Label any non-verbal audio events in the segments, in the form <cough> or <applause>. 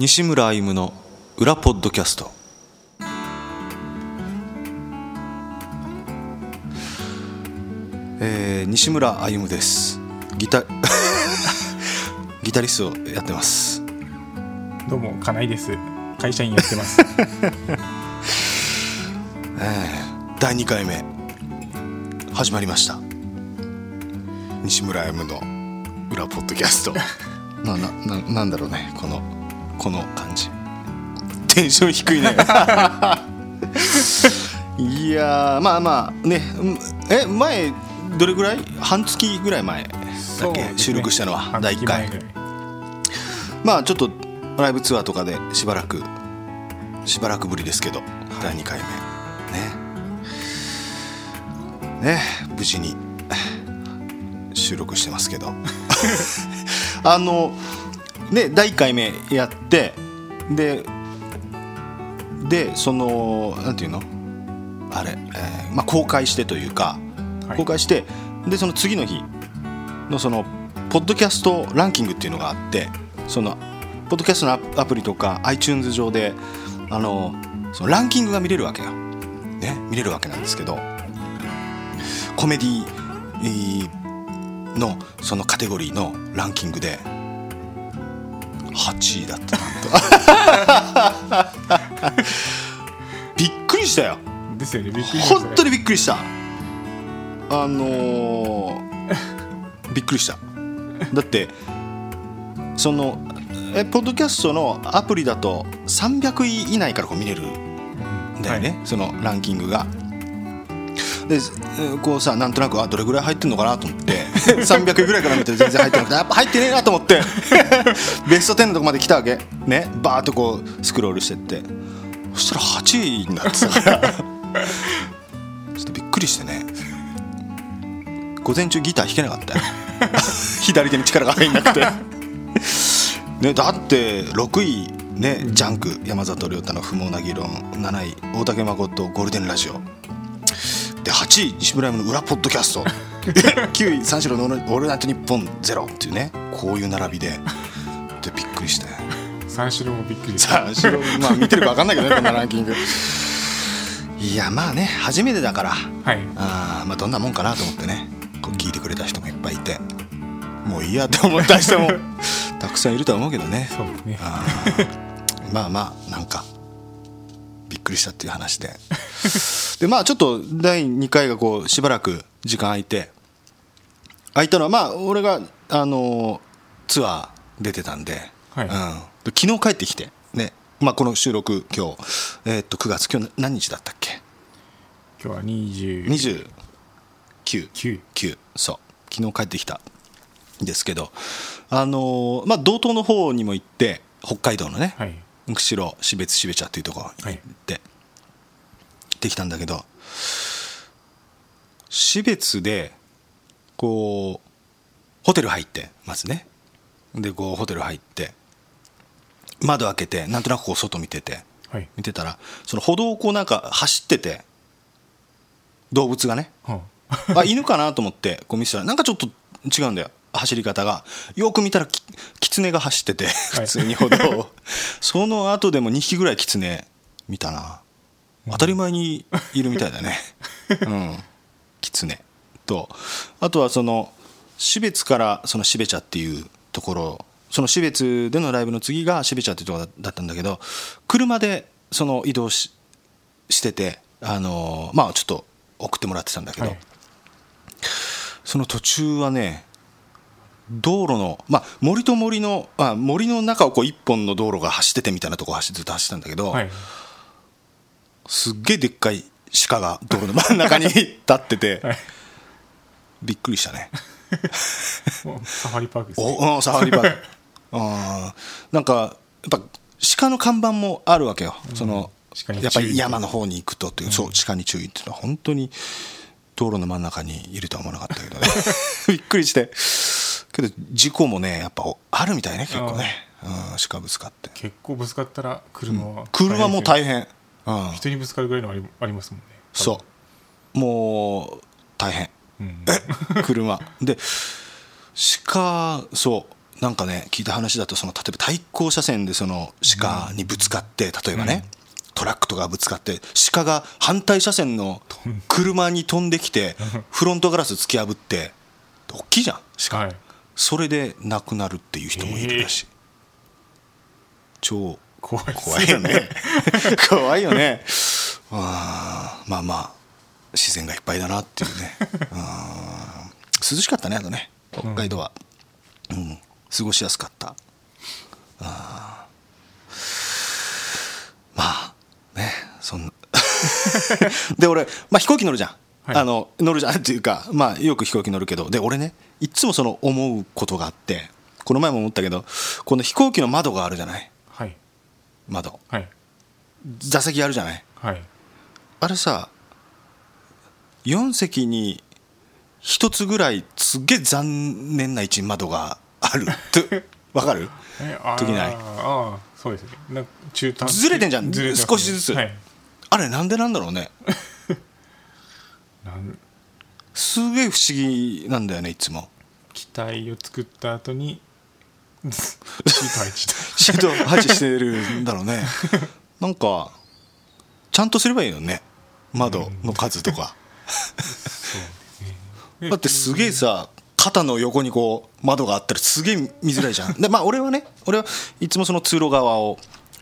西村歩夢の裏ポッドキャスト。えー、西村歩夢です。ギタ <laughs> ギタリストをやってます。どうも金井です。会社員やってます。<laughs> えー、第2回目。始まりました。西村歩夢の裏ポッドキャスト。<laughs> ななななんだろうねこのこの感じ。テンション低いね。<laughs> いやーまあまあねうんえ前どれぐらい？半月ぐらい前だっけ、ね。収録したのは？半第1回。まあちょっとライブツアーとかでしばらくしばらくぶりですけど、第2回目。ね。ね無事に収録してますけど。<laughs> あのね第1回目やってででそのなんていうの？あれ、えーまあ、公開してというか、はい。公開してでその次の日のそのポッドキャストランキングっていうのがあってそのポッドキャストのアプリとか iTunes 上であのそのランキングが見れるわけよ、ね、見れるわけなんですけどコメディえーのそのカテゴリーのランキングで <laughs> 8位だったなんと。びっくりしたよ。ですよねびっくりしたね。本当にびっくりした。あのーびっくりした。だってそのえポッドキャストのアプリだと300位以内からこう見れるんだよね、はそのランキングがでこうさなんとなくあどれぐらい入ってんのかなと思って <laughs> 300位ぐらいから見て全然入ってなくてやっぱ入ってねえなと思って <laughs> ベスト10のとこまで来たわけ。ねバーッとこうスクロールしてって。そしたら8位になってたから。<laughs> ちょっとびっくりしてね。午前中ギター弾けなかったよ。左手に力が入んなくて。ねだって6位ねジャンク山里亮太の不毛な議論7位大竹誠ゴールデンラジオ。で8位西村山の裏ポッドキャスト。9 <laughs> 位三四郎のオールナイトニッポンゼロっていうねこういう並びで。でびっくりして。三四郎もびっくり三四郎まあ見てるか分かんないけどねこんなランキング。いやまあね初めてだから。はい。あーまあどんなもんかなと思ってね。こう聞いてくれた人もいっぱいいて。もういいやって思った人も <laughs> たくさんいるとは思うけどね。そうね。あーまあまあなんかびっくりしたっていう話で。でまあちょっと第2回がこうしばらく時間空いて空いたのはまあ俺があのツアー出てたんで,、はい。うん、で昨日帰ってきてね。まあこの収録今日、えーっと9月今日何日だったっけ？今日は20 29 9 9そう。昨日帰ってきた。んですけど。あのーまあ道東の方にも行って北海道のね、はい釧路標別標茶っていうとこ行って、行ってきたんだけど標別でこうホテル入ってまずね。でこうホテル入って窓開けてなんとなくこう外見ててはい。見てたらその歩道をこうなんか走ってて動物がね。はあ犬かなと思ってこう見てたらなんかちょっと違うんだよ走り方がよく見たらき狐が走ってて普通に歩道を、その後でも2匹ぐらい狐見たな。当たり前にいるみたいだね。<laughs> うん。狐とあとはその標津からその標茶っていうところその標津でのライブの次が標茶っていうところだったんだけど車でその移動ししててあのまあちょっと送ってもらってたんだけど、はい。その途中はね道路の、まあ、森と森の、あ、森の中をこう一本の道路が走っててみたいなとこ走ってずっと走ってたんだけど、はい。すっげえでっかい鹿が道路の真ん中に立ってて、<laughs> はい。びっくりしたね。<laughs> サファリパークですね。おうんサファリパーク。あ <laughs> ーなんかやっぱ鹿の看板もあるわけよ、その鹿に注意やっぱり山の方に行くとっていう、そう鹿に注意っていうのは本当に道路の真ん中にいるとは思わなかったけどね。<laughs> びっくりして。けど事故もねやっぱあるみたいね結構ね、うん、鹿ぶつかって。結構ぶつかったら車は車も大変。変、うん。人にぶつかるぐらいのありありますもんね。そう。もう大変。うん。<laughs> 車。で鹿そう。なんかね聞いた話だとその例えば対向車線でその鹿にぶつかって例えばね、トラックとかぶつかって鹿が反対車線の車に飛んできて <laughs> フロントガラス突き破って大きいじゃん鹿、はい。それで亡くなるっていう人もいるらしい、超怖いです怖いよね。<laughs> 怖いよね。あーまあまあ自然がいっぱいだなっていうね。あー涼しかったねあとね。北海道は、うん。過ごしやすかった。あーまあねそんな。<laughs> で俺、まあ、飛行機乗るじゃん、はい。あの乗るじゃん。<laughs> っていうか、まあ、よく飛行機乗るけど。で俺ねいっつもその思うことがあって。この前も思ったけどこの飛行機の窓があるじゃない？はい。窓。はい。座席あるじゃない？はい。あれさ4席に1つぐらいすっげえ残念な位置に窓がある。って <laughs> わかる？時ない。ああそうですね。ずれてんじゃん。少しずつ。はいあれなんでなんだろうね。<laughs> なん。すげえ不思議なんだよねいつも。機体を作った後にシート配置シート配置してるんだろうね。なんかちゃんとすればいいよね。窓の数とか。<laughs> だってすげえさ肩の横にこう窓があったらすげえ見づらいじゃん。でまあ俺はね俺はいつもその通路側を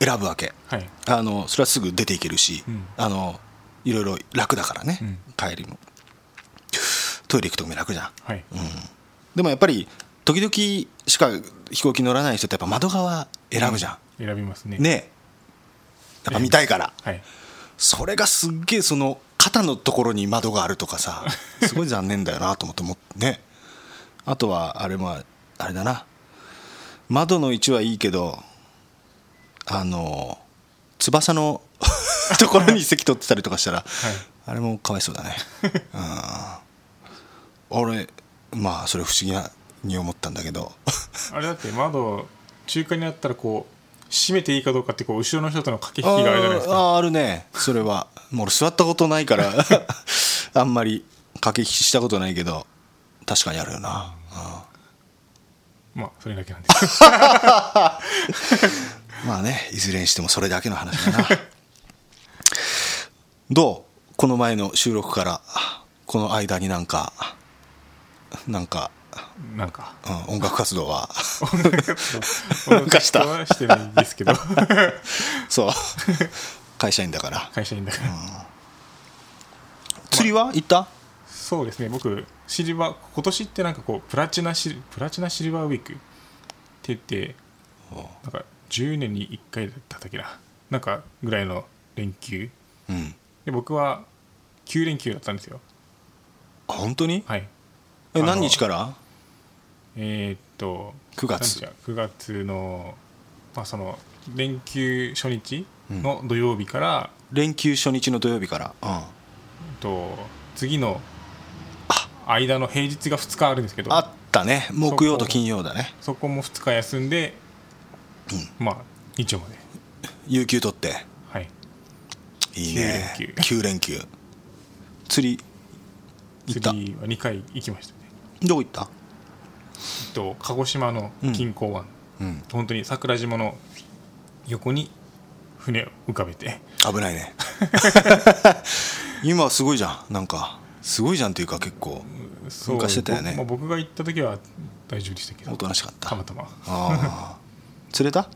選ぶわけ。はい。あのそれはすぐ出ていけるし、ん。あのいろいろ楽だからね、ん。帰りも。トイレ行くときも楽じゃん。はい、でもやっぱり時々しか飛行機乗らない人ってやっぱ窓側選ぶじゃ選びますね。ん、ね。えやっぱ見たいから。はい。それがすっげえその肩のところに窓があるとかさ <laughs> すごい残念だよなと思ってもね。あとはあれもあれだな。窓の位置はいいけどあの翼の <laughs> ところに席取ってたりとかしたら、あれもかわいそうだね。うん。俺まあそれ不思議なに思ったんだけど。あれだって窓中間にあったらこう閉めていいかどうかってこう後ろの人との駆け引きがあるじゃないですか。あーあるね。それは。もう俺座ったことないから <laughs> あんまり駆け引きしたことないけど確かにあるよな、まあそれだけなんです。う <laughs> んまあねいずれにしてもそれだけの話だな。<laughs> どう？この前の収録からこの間になんかなんか、なんか。うん、音楽活動は。音かしたはしてないですけど。<laughs> そう。会社員だから。会社員だから、釣りは？行った？そうですね。僕シルバー今年ってなんかこうプラチナシルプラチナシルバーウィークって言ってなんか10年に1回だったっけな。なんかぐらいの連休。うん。で僕は9連休だったんですよ。あ本当に？はい。え何日から？えーっと9月。何日だ9月のまあその連休初日の土曜日から、連休初日の土曜日から？うん。と次の間の平日が2日あるんですけど。あったね。木曜と金曜だね。そこも2日休んで、まあ日曜まで。有給取って。はい。いいね。9連9連休。釣り行った？釣りは2回行きましたね。どこ行った？えっと鹿児島の近郊湾、うん。本当に桜島の横に船を浮かべて。危ないね。<laughs> 今はすごいじゃんなんか。すごいじゃんっていうか結構。昔してたよね。ぼまあ、僕が行った時は大丈夫でしたけど。おとなしかった。たまたま。ああ釣れた？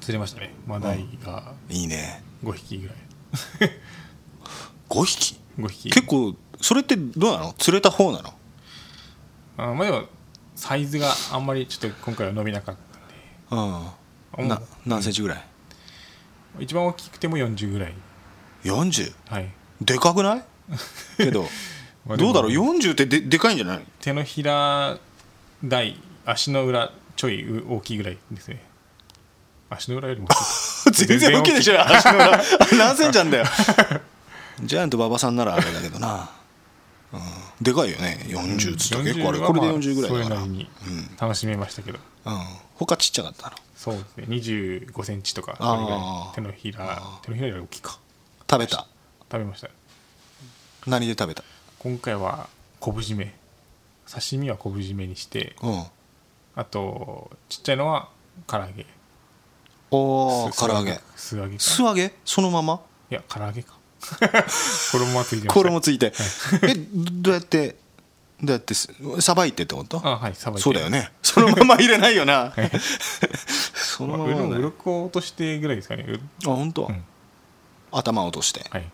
釣れましたね。マダイがいいね。5匹ぐらい。5匹？5匹。結構それってどうなの？釣れた方なの？あまあでもサイズがあんまりちょっと今回は伸びなかったんで。うん。な何センチぐらい？一番大きくても40ぐらい。40? はい。でかくない？けど。<laughs> まあでもどうだろう？40ってででかいんじゃない？手のひら台足の裏ちょいう大きいぐらいですね。足の裏よりも。<laughs> 全然大きいでしょ。足の裏。<laughs> 何センチなんだよ。<laughs> ジャイアント馬場さんならあれだけどな、うん、でかいよね。40つって結構あれ。40これではまあ40ぐらいだから、それなりに楽しめましたけど、うん、他ちっちゃかったの？そうですね。2 5ンチとか手のひら手のひらより大きいか。食べた？食べました。何で食べた？今回は昆布締め。刺身は昆布締めにして。うんあとちっちゃいのは唐揚げ。おおす唐揚げ。素揚げか。素揚げ？そのまま？いや唐揚げか。<laughs> 衣はついてました衣ついて。えどうやってどうやってさばいてってこと？あはいさばいてそうだよね。そのまま入れないよな。<laughs> そのまあ、まうろ鱗を落としてぐらいですかね。うあ本当、ん。頭落として、はい。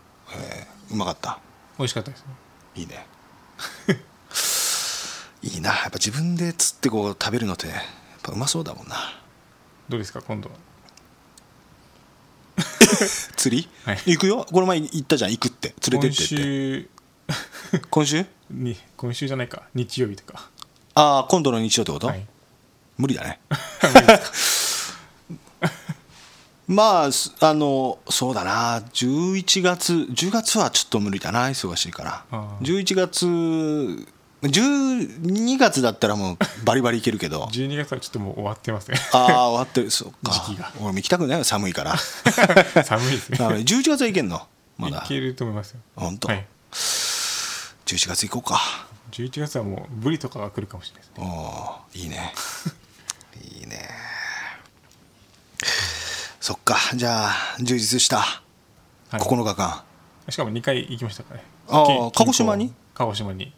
うまかった。美味しかったですね。いいね <laughs> いいな。やっぱ自分で釣ってこう食べるのってやっぱうまそうだもんな。どうですか今度は？<laughs> 釣り、はい。行くよ。この前行ったじゃん。行くって。連れてってって。今週。今週？<laughs> に今週じゃないか。日曜日とか。ああ今度の日曜ってこと、はい。無理だね。<laughs> まあすあのそうだな。11月10月はちょっと無理だな。忙しいから。あー。11月12月だったらもうバリバリいけるけど。12月はちょっともう終わってますねああ終わってる。そうか。時期が。俺も行きたくないよ寒いから。<laughs> 寒いですね。あ11月はいけんの？まだ。いけると思いますよ。本当、はい。11月行こうか。11月はもうブリとかが来るかもしれないですね。おーいいね。<laughs> いいね。そっか。じゃあ充実した。はい。9日間、しかも2回行きましたからね。あーけ鹿児島に？鹿児島に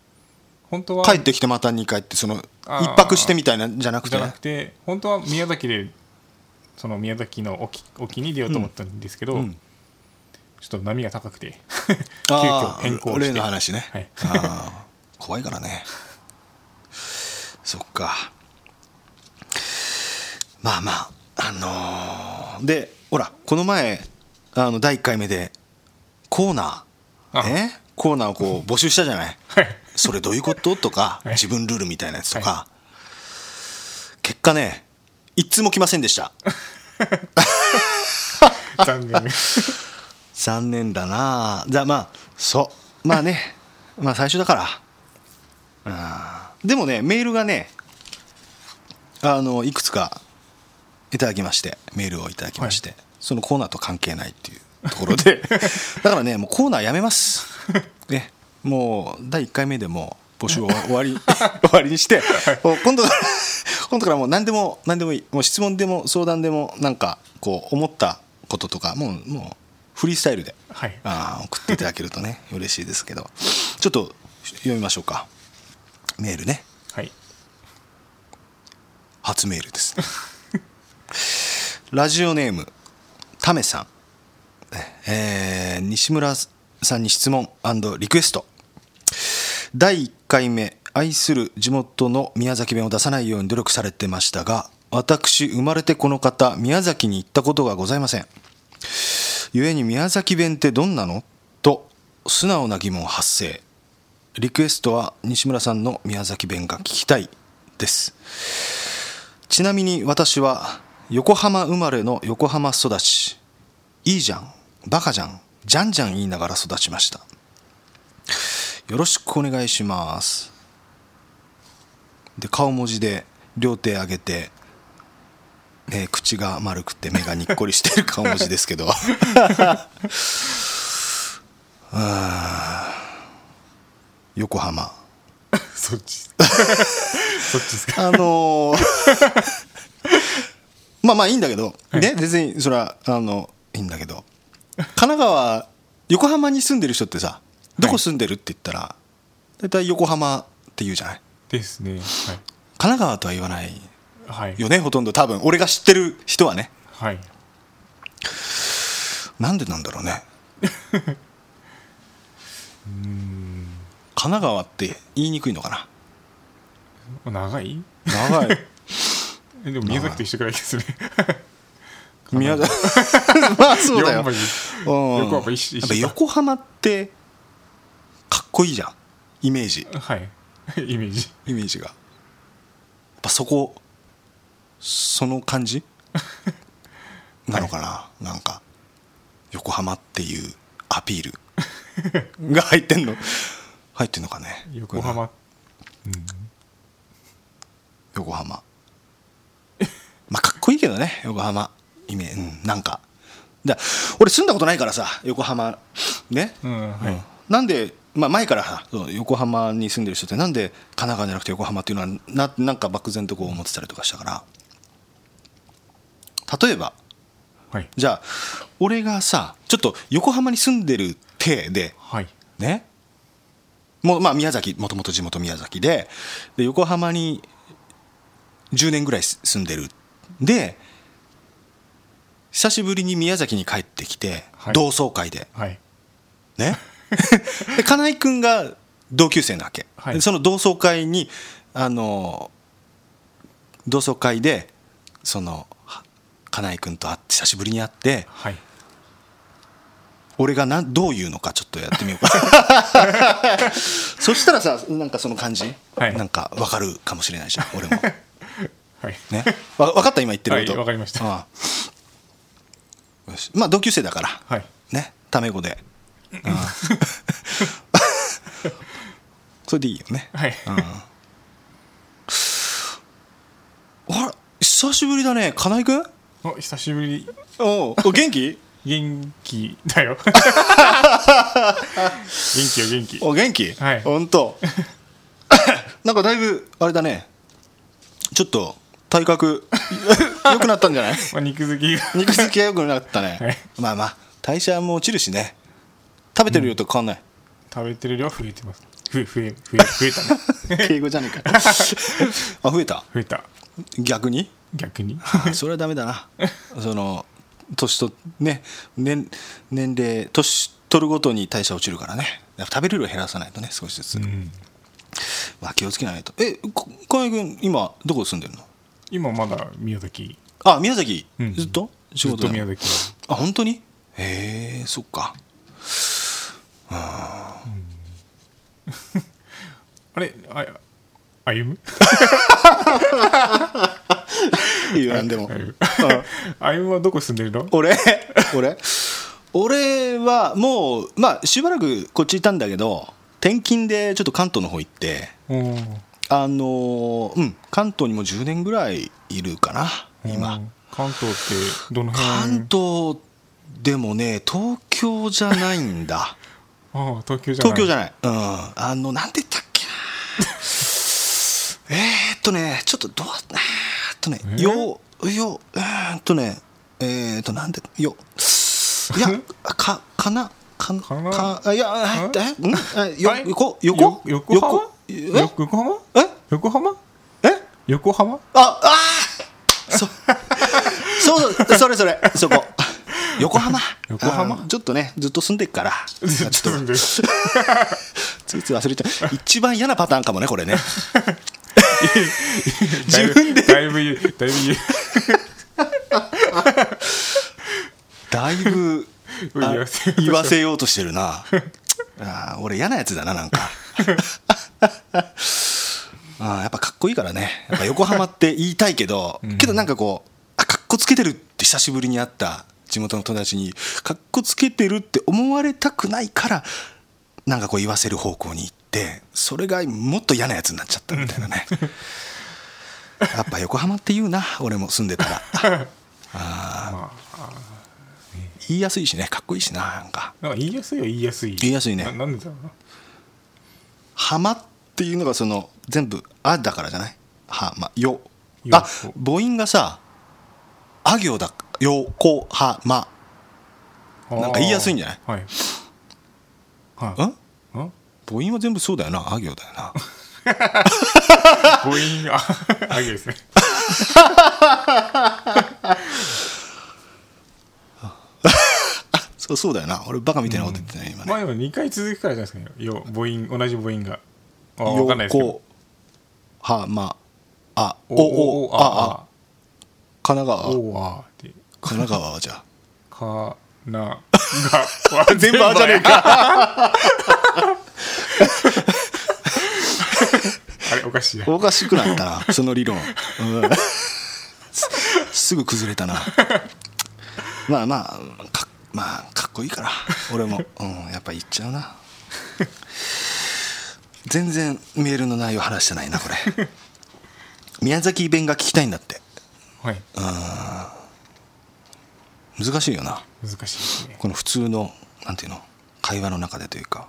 本当は帰ってきてまた2回ってその一泊してみたいなんじゃなくて？じゃなくて本当は宮崎でその宮崎の沖沖に出ようと思ったんですけど、うん。ちょっと波が高くて急あ遽変更して。例の話ね、はい。あー怖いからね。そっか。まあまああのーでほらこの前あの第1回目でコーナーあ。え？コーナーをこう募集したじゃない？はいそれどういうこと？とかはい。自分ルールみたいなやつとか、結果ね一通も来ませんでした。<laughs> 残念。残念だな。じゃあまあそう。まあね。まあ最初だから。うんでもねメールがねあのいくつかいただきましてメールをいただきまして、そのコーナーと関係ないっていうところで。<laughs> だからねもうコーナーやめます。ねもう第1回目でもう募集を終わり <laughs> 終わりにして、もう今度から今度からもう何でも何でもいいもう質問でも相談でもなんかこう思ったこととかもうもうフリースタイルではい。あー送っていただけるとね <laughs> 嬉しいですけど。ちょっと読みましょうか。メールね。はい。初メールですラジオネームタメさん、えー西村さんに質問リクエスト第1回目愛する地元の宮崎弁を出さないように努力されてましたが私生まれてこの方宮崎に行ったことがございません。故に宮崎弁ってどんなの？と素直な疑問発生。リクエストは西村さんの宮崎弁が聞きたいです。ちなみに私は横浜生まれの横浜育ち。いいじゃん。バカじゃん。じゃんじゃん言いながら育ちました。よろしくお願いします。で顔文字で両手上げて、えー口が丸くて目がにっこりしてる顔文字ですけど。<laughs> 横浜。そっち。<laughs> そっちですか。あのー <laughs> まあまあいいんだけど、ね全然それはあのいいんだけど。神奈川横浜に住んでる人ってさどこ住んでるって言ったら大体横浜って言うじゃない？ですね。神奈川とは言わないはいはい。よねほとんど。多分俺が知ってる人はね。はい。なんでなんだろうね。神奈川って言いにくいのかな？長い？長い。え <laughs> でも宮崎と一緒くらいですね。宮崎。<laughs> まあそうだよ。4番うん。横浜ってこいいじゃん。イメージ。はい。<laughs> イメージ。イメージが。やっぱそこその感じ？<laughs> なのかな、なんか横浜っていうアピール。<laughs> が入ってんの？入ってんのかね？横浜。横浜。まあかっこいいけどね横浜。イメージ、うん、なんか。だ俺住んだことないからさ横浜。ね、うんはい。なんでまあ、前から横浜に住んでる人ってなんで神奈川じゃなくて横浜っていうのはななんか漠然とこう思ってたりとかしたから。例えばはい。じゃあ俺がさちょっと横浜に住んでる体ではい。ね？もうまあ宮崎もともと地元宮崎でで横浜に10年ぐらい住んでる。で久しぶりに宮崎に帰ってきて、はい。同窓会で。はい。ね？<laughs> で金井君が同級生なわけ、はい。でその同窓会にあの同窓会でそのは金井君と会って久しぶりに会ってはい。俺がなんどう言うのかちょっとやってみようか。<laughs> そしたらさなんかその感じ、はい。なんか分かるかもしれないじゃん俺も。<laughs> はい。ね。わ分かった今言ってること。はいわかりました。ああまあ同級生だから、はい。ね。タメ語でそれでいいよね。はい。あら久しぶりだね。金井君お久しぶり。おう。お元気？元気だよ。元気よ元気。お元気？はい。本当 <laughs> なんかだいぶあれだね。ちょっと体格良くなったんじゃない？<laughs> まあ、肉付きが。肉付きが良くなったね、はい。まあまあ代謝も落ちるしね食べてる量と変わんない、食べてる量増えてます。増え増え増え増えたね。<laughs> 敬語じゃねえか <laughs> あ増えた？増えた。逆に？逆に？あそれはダメだな。<laughs> その年とね年年齢年取るごとに代謝落ちるからね。食べる量減らさないとね少しずつ、うん。まあ、気をつけないと。えこ河合君今どこ住んでるの？今まだ宮崎。あ宮崎、うん。ずっと？仕ずっと宮崎。あ本当に？へえそっかあれあ歩む？いいよなんでも。歩む。はどこ住んでるの？俺？俺？俺はもうまあしばらくこっちいたんだけど転勤でちょっと関東の方行ってあのーうん関東にも10年ぐらいいるかな今うん関東ってどの関辺東でもね東京じゃないんだ東京じゃない。東京じゃない。うん。あのなんて言ったっけな。<laughs> えーっとねちょっとどうえーっとねえよよえーっとね <laughs> えーっとなんでよ。いやかかな？かかな？かあいやええ？ん？えよはい？横？横？よ横浜？え？よ横浜？え？横浜？え？横浜？ああー！そ <laughs> そうそれそれそこ横浜。<laughs> 横浜？ちょっとねずっと住んでっから。ずっと住んでる。<laughs> ついつい忘れちゃう一番嫌なパターンかもねこれね。自分で。だいぶだいぶだいぶあ言わせようとしてるな。あー俺嫌なやつだななんか。<laughs> あーやっぱかっこいいからね。やっぱ横浜って言いたいけど、けどなんかこうあかっこつけてるって久しぶりに会った地元の友達にかっこつけてるって思われたくないからなんかこう言わせる方向に行ってそれがもっと嫌なやつになっちゃったみたいなね。<laughs> やっぱ横浜って言うな俺も住んでたら。<laughs> まあ言いやすいしねかっこいいしななんか。なんか言いやすいよ言いやすい。言いやすいね。ななんでだろうな。浜っていうのがその全部「あ」だからじゃない？はまよ。よ。あ母音がさあ行だ横浜なんか言いやすいんじゃない？はい。はい。ん？ん？母音は全部そうだよな。あ行だよな。母音が。あげですね。<laughs> そうそうだよな。俺バカみたいなこと言ってない今ね。前は2回続くからじゃないですか。ねよ母音同じ母音が。あ分かんないですけど。横浜あおおおああ神奈川？おあって。神奈川はじゃ。あかなが。<laughs> 全部あじゃねえか。<laughs> あれおかしいなおかしくなったなその理論、うん。すすぐ崩れたな。まあまあかまあかっこいいから俺も、うん、やっぱ言っちゃうな。全然メールの内容話してないなこれ。宮崎弁が聞きたいんだってはい。難しいよな。難しいですね。この普通のなんていうの？会話の中でというか。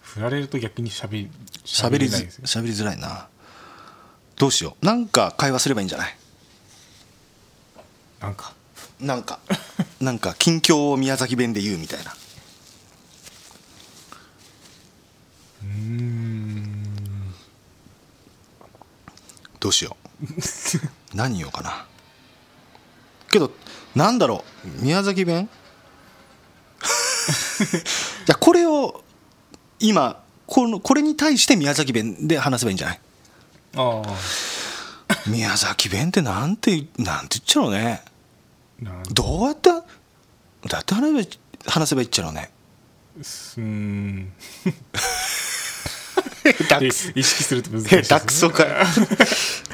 振られると逆にしゃべり喋りずれないですよ喋りづらいな。どうしよう。なんか会話すればいいんじゃない？なんか。なんか。なんか近況を宮崎弁で言うみたいな。うーん。どうしよう。<laughs> 何言おうかなけどなんだろう？宮崎弁？<laughs> じゃあこれを今このこれに対して宮崎弁で話せばいいんじゃない？あ <laughs> 宮崎弁ってなんてなんて言っちゃうのねどうやってどうやって話せばいいっちゃうのね。うーん <laughs> <laughs> ダで意識すると難しいね、<laughs> ダクソか <laughs>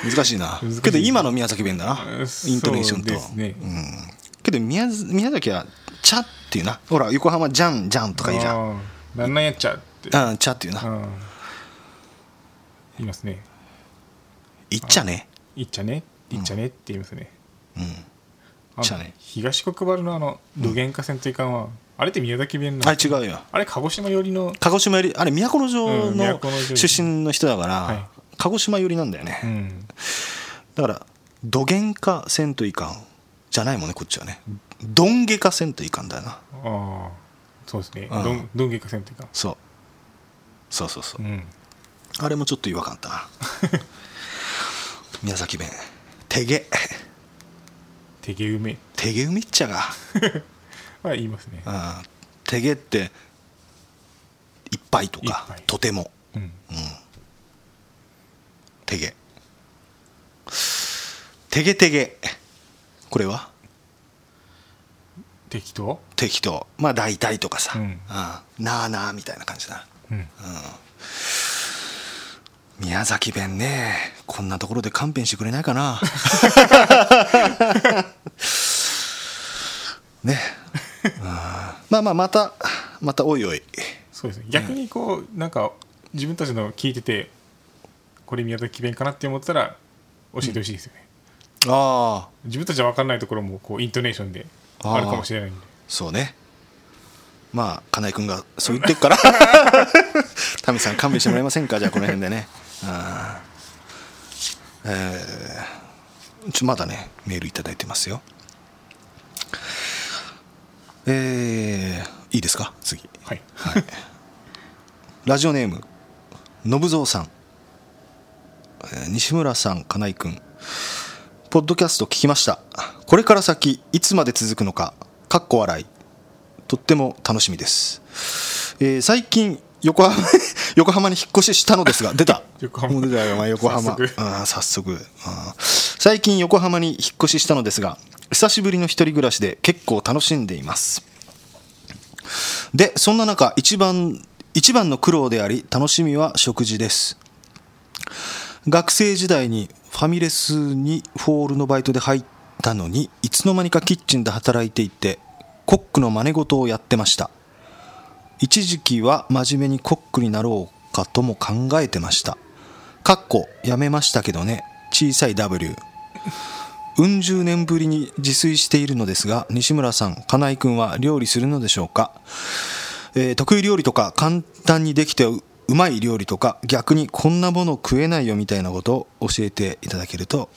難しいな。けど今の宮崎弁だな。うんイントネーションと。ねうん、けど宮宮崎は「茶」っていうな。ほら横浜「じゃんじゃん」とかいいじゃん。なんなんやっちゃうって。うん、茶っていうな。うん。言いますね。いっちゃね。いっちゃね。いっちゃねって言いますね、うん。ちゃね。東国原のあの土源化線というかは、あれって宮崎弁のあれ違うよ。あれ鹿児島寄りの？鹿児島より、あれ都城うんの都城出身の人だから、はい鹿児島寄りなんだようね。んだから、土源化せんといかん。じゃないもんね、こっちはね。どんげかせんといかんだよな。ああそうですねうんどんどんげか線というかそう。そうそうそうう。んあれもちょっと違和感あったな。<laughs> 宮崎弁。てげ。手毛梅てげ海っちゃが。<laughs> は言いますね。うん。てげって、いっぱいとかとても。うん。てげてげてげこれは？適当適当まあ大体とかさ、うん。なあなあみたいな感じだうん。宮崎弁ね。こんなところで勘弁してくれないかな。<laughs> ね、うんまあまあまたまたおいおい。そうですね。逆にこうなんか自分たちの聞いててこれ宮崎弁かなって思ったら教えてほしいですよね、ああ。自分たちは分かんないところもこうイントネーションであるかもしれないんで。そうね。まあ金井君がそう言ってっから。<laughs> タミさん勘弁してもらえませんか？じゃあこの辺でね。あーえーちょまだねメールいただいてますよえーいいですか？次。はい。ラジオネームのぶぞうさん。えー西村さん金井君ポッドキャスト聞きました。これから先いつまで続くのかかっこ笑い。とっても楽しみです、えー最近横浜 <laughs> 横浜に引っ越ししたのですが <laughs> 出た。横浜。出たよ横浜。早速。あー早速。最近横浜に引っ越ししたのですが久しぶりの一人暮らしで結構楽しんでいます。でそんな中一番一番の苦労であり楽しみは食事です。学生時代にファミレスにホールのバイトで入ったのにいつの間にかキッチンで働いていてコックの真似事をやってました。一時期は真面目にコックになろうかとも考えてました。かっこやめましたけどね。小さい W うん十年ぶりに自炊しているのですが西村さん金井君は料理するのでしょうか、えー得意料理とか簡単にできてううまい料理とか逆にこんなもの食えないよみたいなことを教えていただけると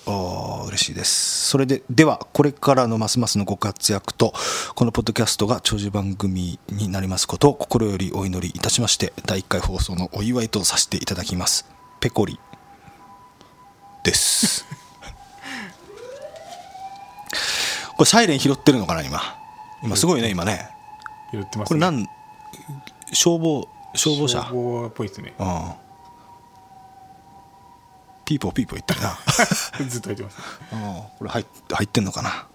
嬉しいです。それでではこれからのますますのご活躍とこのポッドキャストが長寿番組になりますことを心よりお祈りいたしまして第1回放送のお祝いとさせていただきます。ペコリです。これサイレン拾ってるのかな今。今すごいね今ね。言ってますこれなん消防消防車？消防っぽいですね。うん。ピーポーピーポー言ってるな。<laughs> ずっと言ってます。うん。これ入っ入ってんのかな。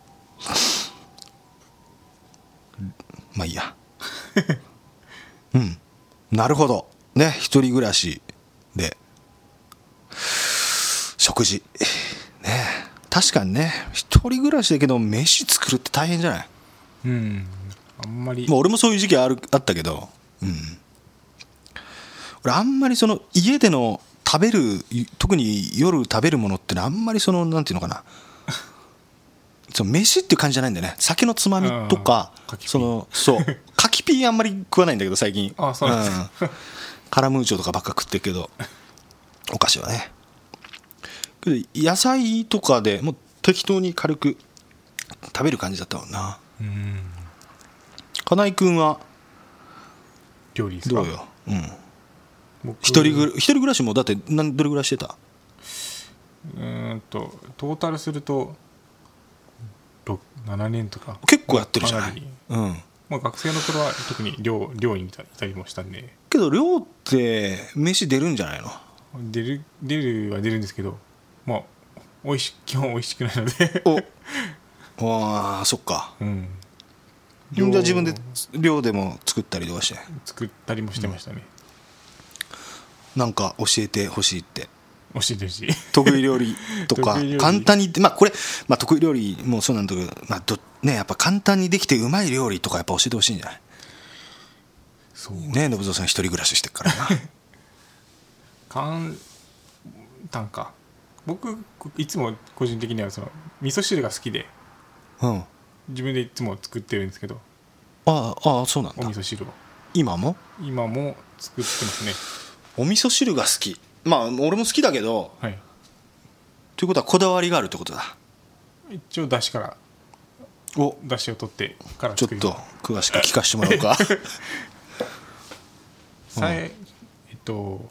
まあいいや。<laughs> うん。なるほど。ね一人暮らしで。食事。ね確かにね一人暮らしだけど飯作るって大変じゃない？うん。あんまり。まあ、俺もそういう時期あるあったけど、うん、俺あんまりその家での食べる特に夜食べるものってのはあんまりそのなんていうのかな。<laughs> その飯っていう感じじゃないんだよね。酒のつまみとかそのそう。<laughs> 柿ピーあんまり食わないんだけど最近。あそうなんです。うん。カラムーチョとかばっか食ってるけど。お菓子はね野菜とかでもう適当に軽く食べる感じだったもんな。うん。金井君は？料理ですか？どうよ、うん、僕一人ぐ一人暮らしもだって何どれぐらいしてた？うーんとトータルすると6 7年とか。結構やってるじゃない？うん、まあ、学生の頃は特に寮寮にいたいたりもしたんで。けど量って飯出るんじゃないの？出る出るは出るんですけどまあ美味し <laughs> 基本美味しくないので。お。ああそっか。うん。じゃあ自分で量でも作ったりとかして？作ったりもしてましたね、なんか教えてほしいって。教えてほしい。得意料理とか <laughs> 簡単にまあこれ、まあ、得意料理もそうなんだけど,、まあどね、やっぱ簡単にできてうまい料理とかやっぱ教えてほしいんじゃない？そう。ね信蔵さん一人暮らししてるからな。<laughs> 簡単か僕いつも個人的にはその味噌汁が好きでうん。あ自分でいつも作ってるんですけど。あああそうなんおだ味噌汁を。今も？今も作ってますね。お味噌汁が好き。まあ俺も好きだけどはい。ということはこだわりがあるってことだ。一応だしからお。だしを取ってからちょっと詳しく聞かせてもらおうか。<laughs> さええっと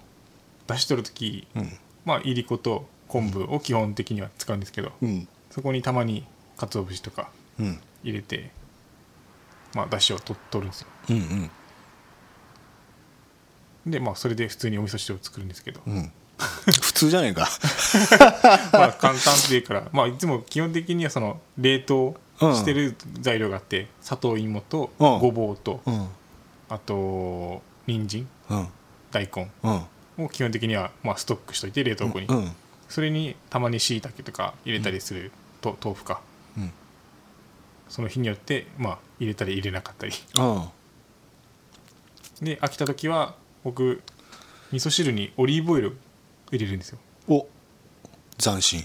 だし取る時、うん。まあいりこと昆布を基本的には使うんですけど、うん。そこにたまに鰹節とかうん。入れてまあだしをと取るんですよ。うんでまあそれで普通にお味噌汁を作るんですけど。うん。う <laughs> ん普通じゃねえか。<laughs> まあ簡単っていうからまあいつも基本的にはその冷凍してる材料があって里芋とうん。ごぼうとうん。あと人参うん。大根うん。を基本的にはまあストックしといて冷凍庫に。うんそれにたまにしいたけとか入れたりすると豆腐か。うん。その日によってまあ入れたり入れなかったり。うんで飽きた時は僕味噌汁にオリーブオイル入れるんですよ。お。斬新。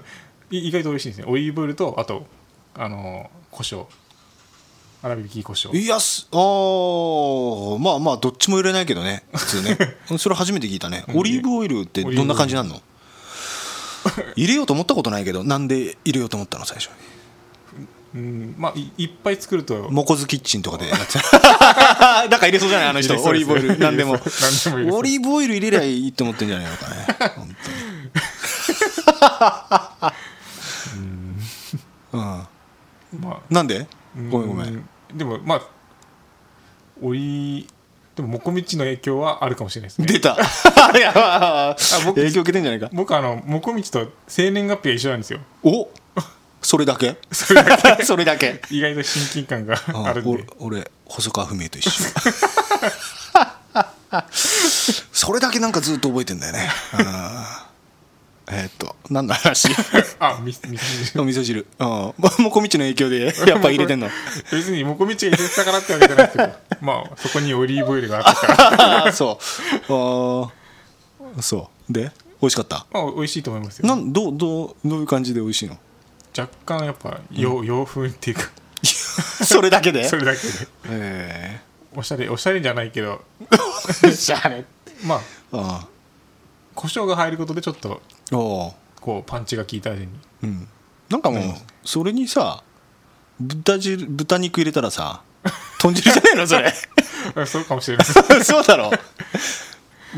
<laughs> い意外と美味しいんですね。オリーブオイルとあとあのー胡椒。粗挽き胡椒。いやすあ。ーまあまあどっちも入れないけどね普通ね。<laughs> それ初めて聞いたね。オリーブオイルってどんな感じなの？<laughs> 入れようと思ったことないけどなんで入れようと思ったの？最初に。うんまあいいっぱい作るとモコズキッチンとかでやってた <laughs> なんか入れそうじゃない？あの人オリーブオイル。何でも。オリーブオイル入れりゃいいって思ってんじゃないのかね。本当に。うん。まあなんで？ごめんごめん。でもまあオリでももこみちの影響はあるかもしれないですね。出た。<laughs> いやあ僕影響受けてんじゃないか。僕あのもこみちと生年月日が一緒なんですよ。おそれだけ？それだけ。<laughs> それだけ。意外と親近感があるんで。俺俺細川文明と一緒。<laughs> それだけなんかずっと覚えてんだよねえーっと何の話？<laughs> あみみすお味噌汁。<laughs> <laughs> うんもこみちの影響でやっぱ入れてんの？別にもこみちが入れてたからってわけじゃないですけどまあそこにオリーブオイルがあったから。あーそう。あーそう。で美味しかった？まあ美味しいと思いますよ。なんどうどうどういう感じで美味しいの？若干やっぱ洋,、洋風っていうか。それだけで？それだけで。えおしゃれおしゃれじゃないけど。えしゃあねまああ胡椒が入ることでちょっとあおうこうパンチが効いた味に。うん。なんかもう、それにさ豚汁豚肉入れたらさ豚汁じゃねえの？それ。あ <laughs> そうかもしれない <laughs> そうだろ。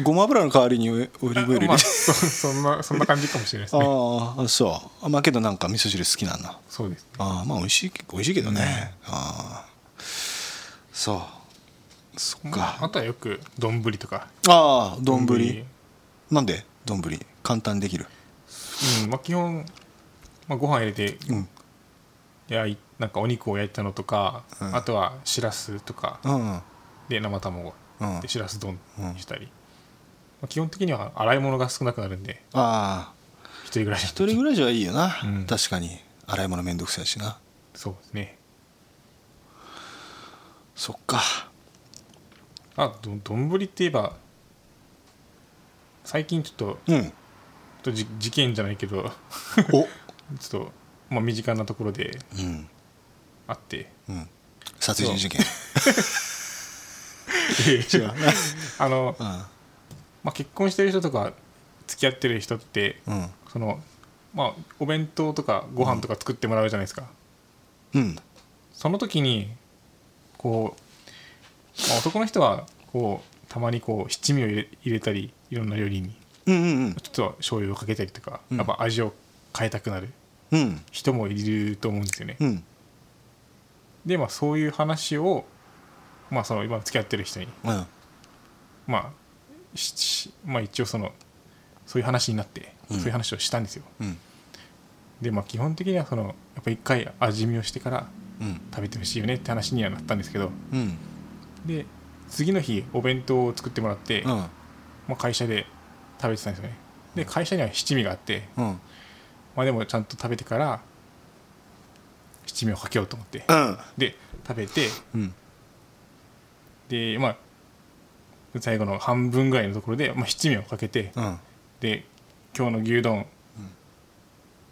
ごま油の代わりにオリーブオイル入れて、まあ、そそんなそんな感じかもしれないですね。ああそう。まあけどなんか味噌汁好きなんだ。そうですああまあ美味しい美味しいけどね、ああそう。そっか、あとはよく丼とか。ああ丼。丼。なんで丼？簡単にできる。うんまあ、基本、まあ、ご飯入れてうん。焼いなんかお肉を焼いたのとか、うん。あとはしらすとか。うんで生卵。うん。でしらす丼にしたり、まあ、基本的には洗い物が少なくなるんで。ああ一人暮らし。一人暮らしはいいよな、うん。確かに。洗い物めんどくさいしな。そうですね。そっか。あど丼って言えば最近ちょっとうんとじ事件じゃないけどお。<laughs> ちょっと、まあ、身近なところでうん。あって。うん。殺人事件。<laughs> 違う。なあのうん。まあ、結婚してる人とか付き合ってる人ってうん。そのまあお弁当とかご飯とか作ってもらうじゃないですか、うん。その時にこう、まあ、男の人はこうたまにこう七味を入れ入れたりいろんな料理にうんうんちょっと醤油をかけたりとか、うん。やっぱ味を変えたくなるうん。人もいると思うんですよね、うん。でまあそういう話をまあその今付き合ってる人にうん。まあまあ一応そのそういう話になって、うん。そういう話をしたんですよ。うん。でまあ基本的にはそのやっぱ一回味見をしてからうん。食べてほしいよねって話にはなったんですけどうん。で次の日お弁当を作ってもらって、うん。まあ、会社で食べてたんですよね。で会社には七味があって、うん。まあ、でもちゃんと食べてから七味をかけようと思って。うん。で食べてうん。でまあ最後の半分ぐらいのところで、まあ、七味をかけてうん。で今日の牛丼、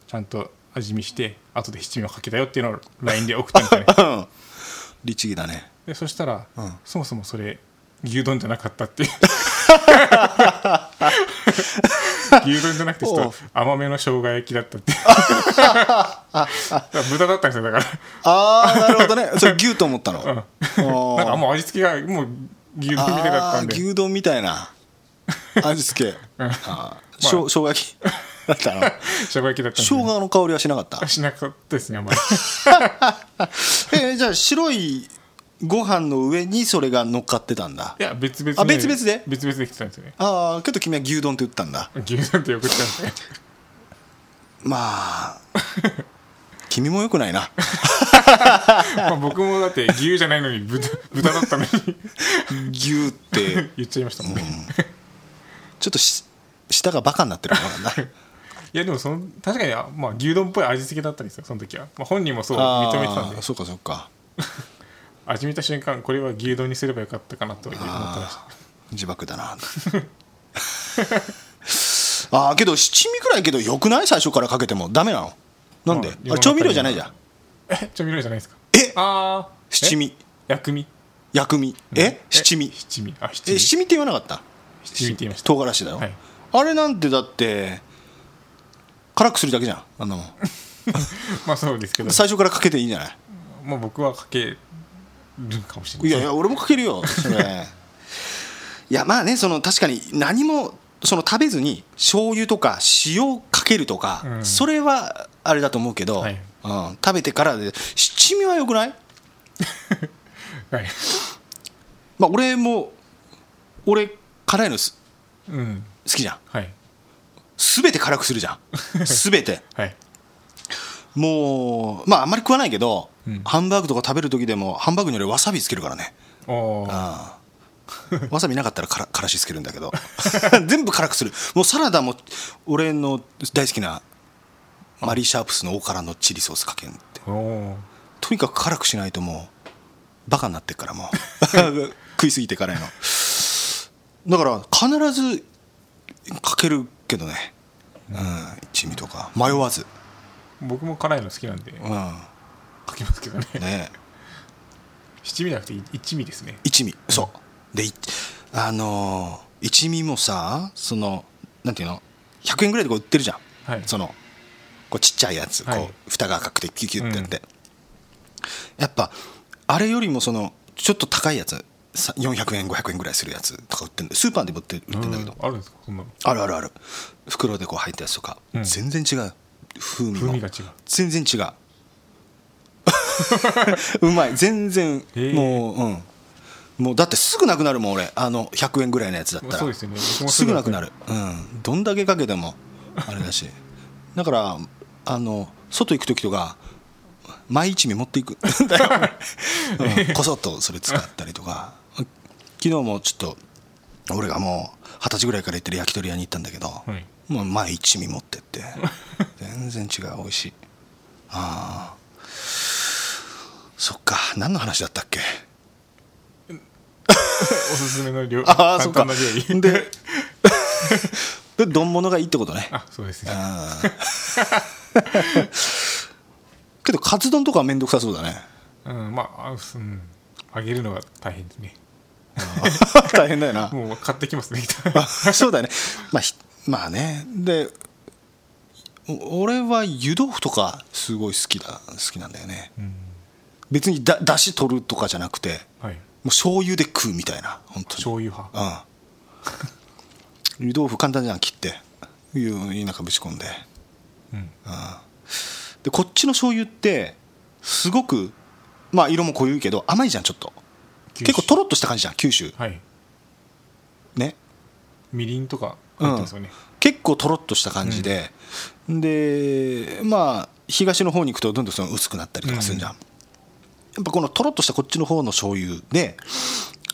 ちゃんと味見して後で七味をかけたよっていうのを LINE で送ったんですよね。<laughs> 律儀だね。でそしたら、うん。そもそもそれ牛丼じゃなかったっていう <laughs> 牛丼じゃなくてちょっと甘めの生姜焼きだったって <laughs> 豚だったんですよだから。ああなるほどね。それ牛と思ったの？うん。なんかもう味付けがもう牛丼みたいだったんで。牛丼みたいな。味付け。あー。しょう生姜焼き。だったの？<laughs> 生姜焼きだった生姜の香りはしなかった？しなかったですねあんまり。<laughs> えーじゃあ白いご飯の上にそれが乗っかってたんだ。いや別々あ別々で？別々で来てたんですよね。ああけど君は牛丼って言ったんだ。牛丼って送ったんですね。まあ君もよくないな。<laughs> まあ僕もだって牛じゃないのに豚豚だったのに。牛って。言っちゃいましたもんね、ちょっとし舌がバカになってるのかな。いやでもその確かに、まあ、牛丼っぽい味付けだったんですよその時は、まあ、本人もそう認めてたんで。そうかそうか味見た瞬間これは牛丼にすればよかったかなと思ってました自爆だな。<laughs> ああけど七味くらいけどよくない？最初からかけても。ダメなの？なんで？ああれ調味料じゃないじゃん。え調味料じゃないですか？え？ああ七味。薬味。薬味。え？七味。七味。あ七味。え七味って言わなかった？七味って言いました。唐辛子だよ、はい。あれなんてだって辛くするだけじゃんあんなもん。<laughs> まあそうですけど、最初からかけていいんじゃない？まあ、僕はかけるかもしれないいやいや俺もかけるよそれ。<laughs> いやまあねその確かに何もその食べずに醤油とか塩かけるとか、うん。それはあれだと思うけど、はい。うん、食べてからで七味はよくない？<laughs> はいまあ俺も俺辛いのすうん。好きじゃん。はい。全て辛くするじゃん。<laughs> 全て。はいもうまああんまり食わないけど、うん。ハンバーグとか食べる時でもハンバーグに俺わさびつけるからね。ああ。わさびなかったらから <laughs> からしつけるんだけど。<laughs> 全部辛くする。もうサラダも俺の大好きなマリー・シャープスの大辛のチリソースかけんって。とにかく辛くしないともうバカになってっからもう。<laughs> 食いすぎて辛いのだから必ずかけるけどね、うん、一味とか。迷わず、僕も辛いの好きなんでうん、かけますけどね。ね。七味じゃなくて一味ですね。一味。そう。でいあのー一味もさそのなんていうの？100円ぐらいでこう売ってるじゃん、はい。そのこうちっちゃいやつ、はい。こう蓋が赤くてキュキュってやって、やっぱあれよりもそのちょっと高いやつ。さ400円500円ぐらいするやつとか売ってるスーパーでも売って売ってんだけど、うん。あるんですか？そんなの。あるあるある。袋でこう入ったやつとか、うん。全然違う風味も風味が違う。全然違う。<laughs> うまい。全然もううん。もうだってすぐなくなるもん俺。あの100円ぐらいのやつだったら。そうですよね。すぐなくなる。うん。どんだけかけてもあれだし。だからあの外行く時とか毎一味持っていく <laughs> うん、こそっとそれ使ったりとか。昨日もちょっと俺がもう二十歳ぐらいから行ってる焼き鳥屋に行ったんだけど、はいもう毎一味持ってって。<laughs> 全然違う美味しい。ああ。そっか。何の話だったっけ？<laughs> おすすめの料ああそっか。で <laughs> で丼物がいいってことね。あそうですね。けどカツ丼とかは面倒くさそうだね。うんまああうん。揚げるのが大変ですね大変だよな。もう買ってきますねあそうだよね。まあひまあね。でお俺は湯豆腐とかすごい好きだ好きなんだよね。うん。別にだだし取るとかじゃなくてはい。もう醤油で食うみたいな本当に。醤油派。うん。湯豆腐簡単じゃん切って。湯に中ぶち込んで。うん。でこっちの醤油ってすごくまあ色も濃いけど甘いじゃんちょっと。結構とろっとした感じじゃん九州。はい。ね。みりんとか入ってますよね、結構とろっとした感じで、でまあ東の方に行くとどんどんその薄くなったりとかするじゃん、やっぱこのとろっとしたこっちの方の醤油で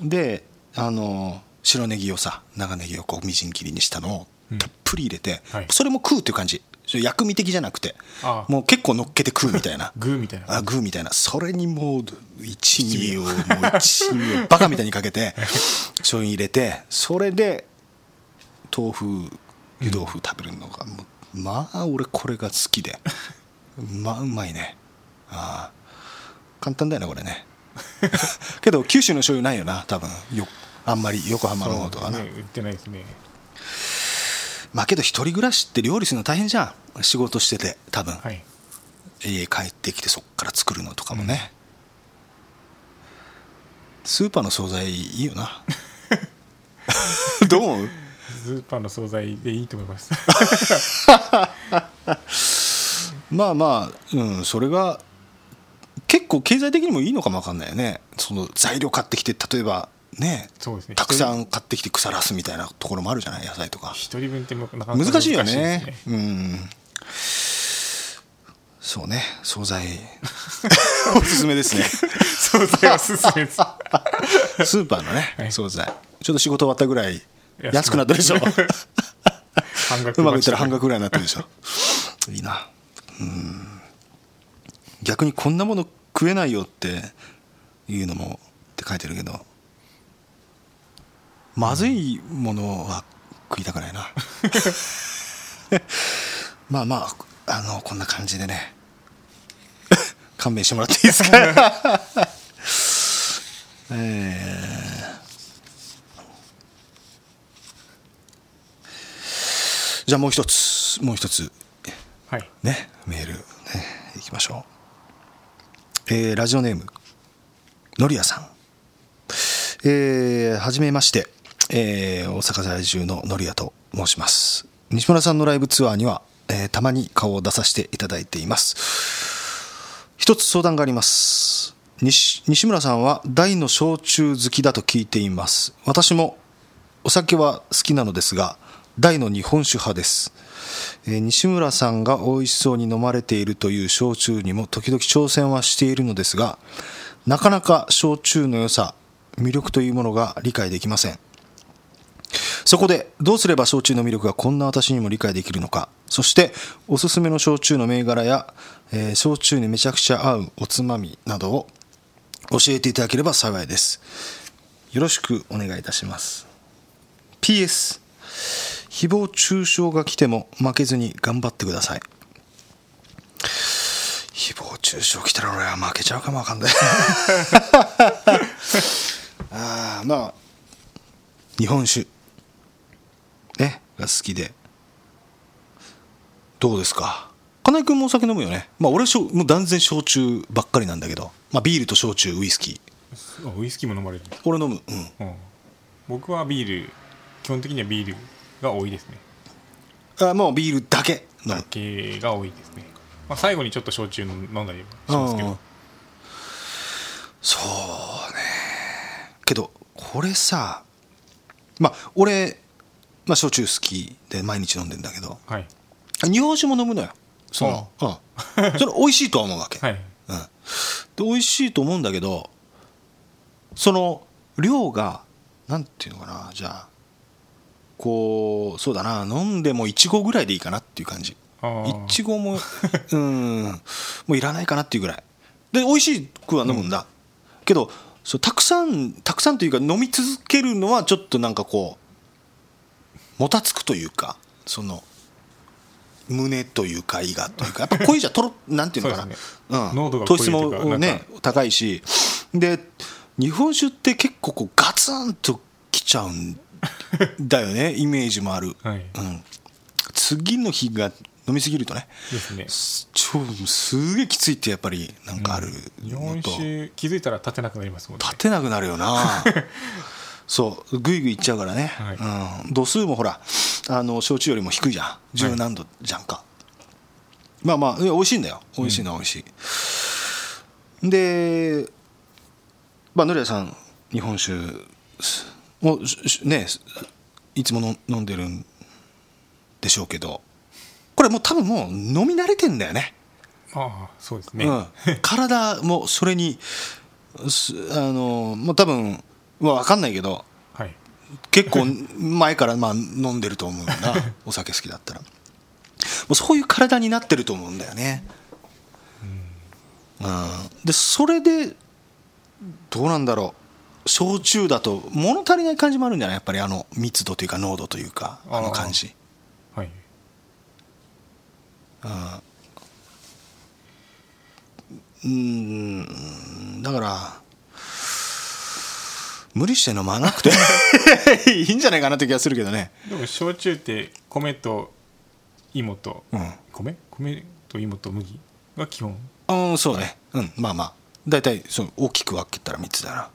であの白ネギをさ長ネギをこうみじん切りにしたのをうん。たっぷり入れて、はい。それも食うっていう感じ。薬味的じゃなくてもう結構乗っけて食うみたいな。<laughs> グーみたいな。あグーみたいな。それにもう一味をもう一味を <laughs> バカみたいにかけて <laughs> 醤油入れてそれで豆腐湯豆腐食べるのがもうまあ俺これが好きで。まあうまいね。ああ。簡単だよねこれね。<laughs> けど九州の醤油ないよな多分。よあんまり横浜の方とかな、ね売ってないですね。まあけど一人暮らしって料理するの大変じゃん。仕事してて多分、はい。家帰ってきてそっから作るのとかもね、スーパーの惣菜いいよな。<laughs> どう？思うスーパーの惣菜でいいと思います。まあまあうんそれが結構経済的にもいいのかもわかんないよね。その材料買ってきて例えばねそうですね。たくさん買ってきて腐らすみたいなところもあるじゃない野菜とか。一人分って難難しいよね。うん。そうね。惣菜。<laughs> おすすめですね。<laughs> 惣菜おすすめです。<laughs> スーパーのね、はい。惣菜。ちょっと仕事終わったぐらい安くなったでしょ。半額うまくいったら半額額ぐらいになってるでしょ。いいな。うん。逆にこんなもの食えないよっていうのもって書いてるけどまずいものは食いたくないな。<laughs> まあまああのこんな感じでね。<laughs> 勘弁してもらっていいですか？<laughs> えーじゃあもう一つもう一つ。はい。ねメール。ねいきましょう。えーラジオネームのりやさん。えーはじめまして、えー大阪在住ののりやと申します。西村さんのライブツアーには、えーたまに顔を出させていただいています。一つ相談があります。西西村さんは大の焼酎好きだと聞いています。私もお酒は好きなのですが大の日本酒派です、えー西村さんが美味しそうに飲まれているという焼酎にも時々挑戦はしているのですがなかなか焼酎の良さ魅力というものが理解できません。そこでどうすれば焼酎の魅力がこんな私にも理解できるのか。そしておすすめの焼酎の銘柄や、えー焼酎にめちゃくちゃ合うおつまみなどを教えていただければ幸いです。よろしくお願いいたします。PS 誹謗中傷が来ても負けずに頑張ってください。誹謗中傷来たら俺は負けちゃうかもわかんない。<laughs> ああまあ日本酒ねが好きで。どうですか？金井君もお酒飲むよね？まあ俺はしょもう断然焼酎ばっかりなんだけど、まあ、ビールと焼酎ウイスキー。あウイスキーも飲まれる俺飲む。うん。うん。僕はビール。基本的にはビールが多いですね。あもうビールだけ飲むだけが多いですね、まあ、最後にちょっと焼酎飲んだりしますけうんどそうね。けどこれさまあ俺、まあ、焼酎好きで毎日飲んでんだけど。はい。日本酒も飲むのよ。その、うん、それ美味しいとは思うわけ、はい。うん、で美味しいと思うんだけどその量がなんていうのかなじゃあこうそうだな飲んでも1合ぐらいでいいかなっていう感じ。いちごも <laughs> うんもういらないかなっていうぐらい。で美味しくは飲むんだ、けどそうたくさんたくさんというか飲み続けるのはちょっとなんかこうもたつくというかその胸というか胃がというかやっぱ <laughs> 濃いじゃとろなんていうのかな。そうですうん、糖質もね高いし。で日本酒って結構こうガツンときちゃうん <laughs> だよねイメージもある、はい。うん、次の日が飲みすぎるとね。ですね。す超すげえきついってやっぱりなんかある日のと、本酒気づいたら立てなくなりますもんね。立てなくなるよな。<laughs> そう。ぐいぐいいっちゃうからね、はい。うん、度数もほらあの焼酎よりも低いじゃん。十何度じゃんか、まあまあいや美味しいんだよ。美味しいのは美味しい、でまあのりやさん日本酒をししねいつもの飲んでるんでしょうけどこれもう多分もう飲み慣れてんだよね。ああそうですね、うん、<laughs> 体もそれにすあのもう多分まあ分かんないけどはい。結構前からまあ飲んでると思うんだ <laughs> お酒好きだったら。もうそういう体になってると思うんだよね、うん、でそれでどうなんだろう焼酎だと物足りない感じもあるんじゃない？やっぱりあの密度というか濃度というかあの感じ。はい。うん。だから無理して飲まなくて。<laughs> いいんじゃないかなって気がするけどね。でも焼酎って米と芋と、うん。米？米と芋と麦が基本？うんそうね。うんまあまあ。大体そう大きく分けたら3つだな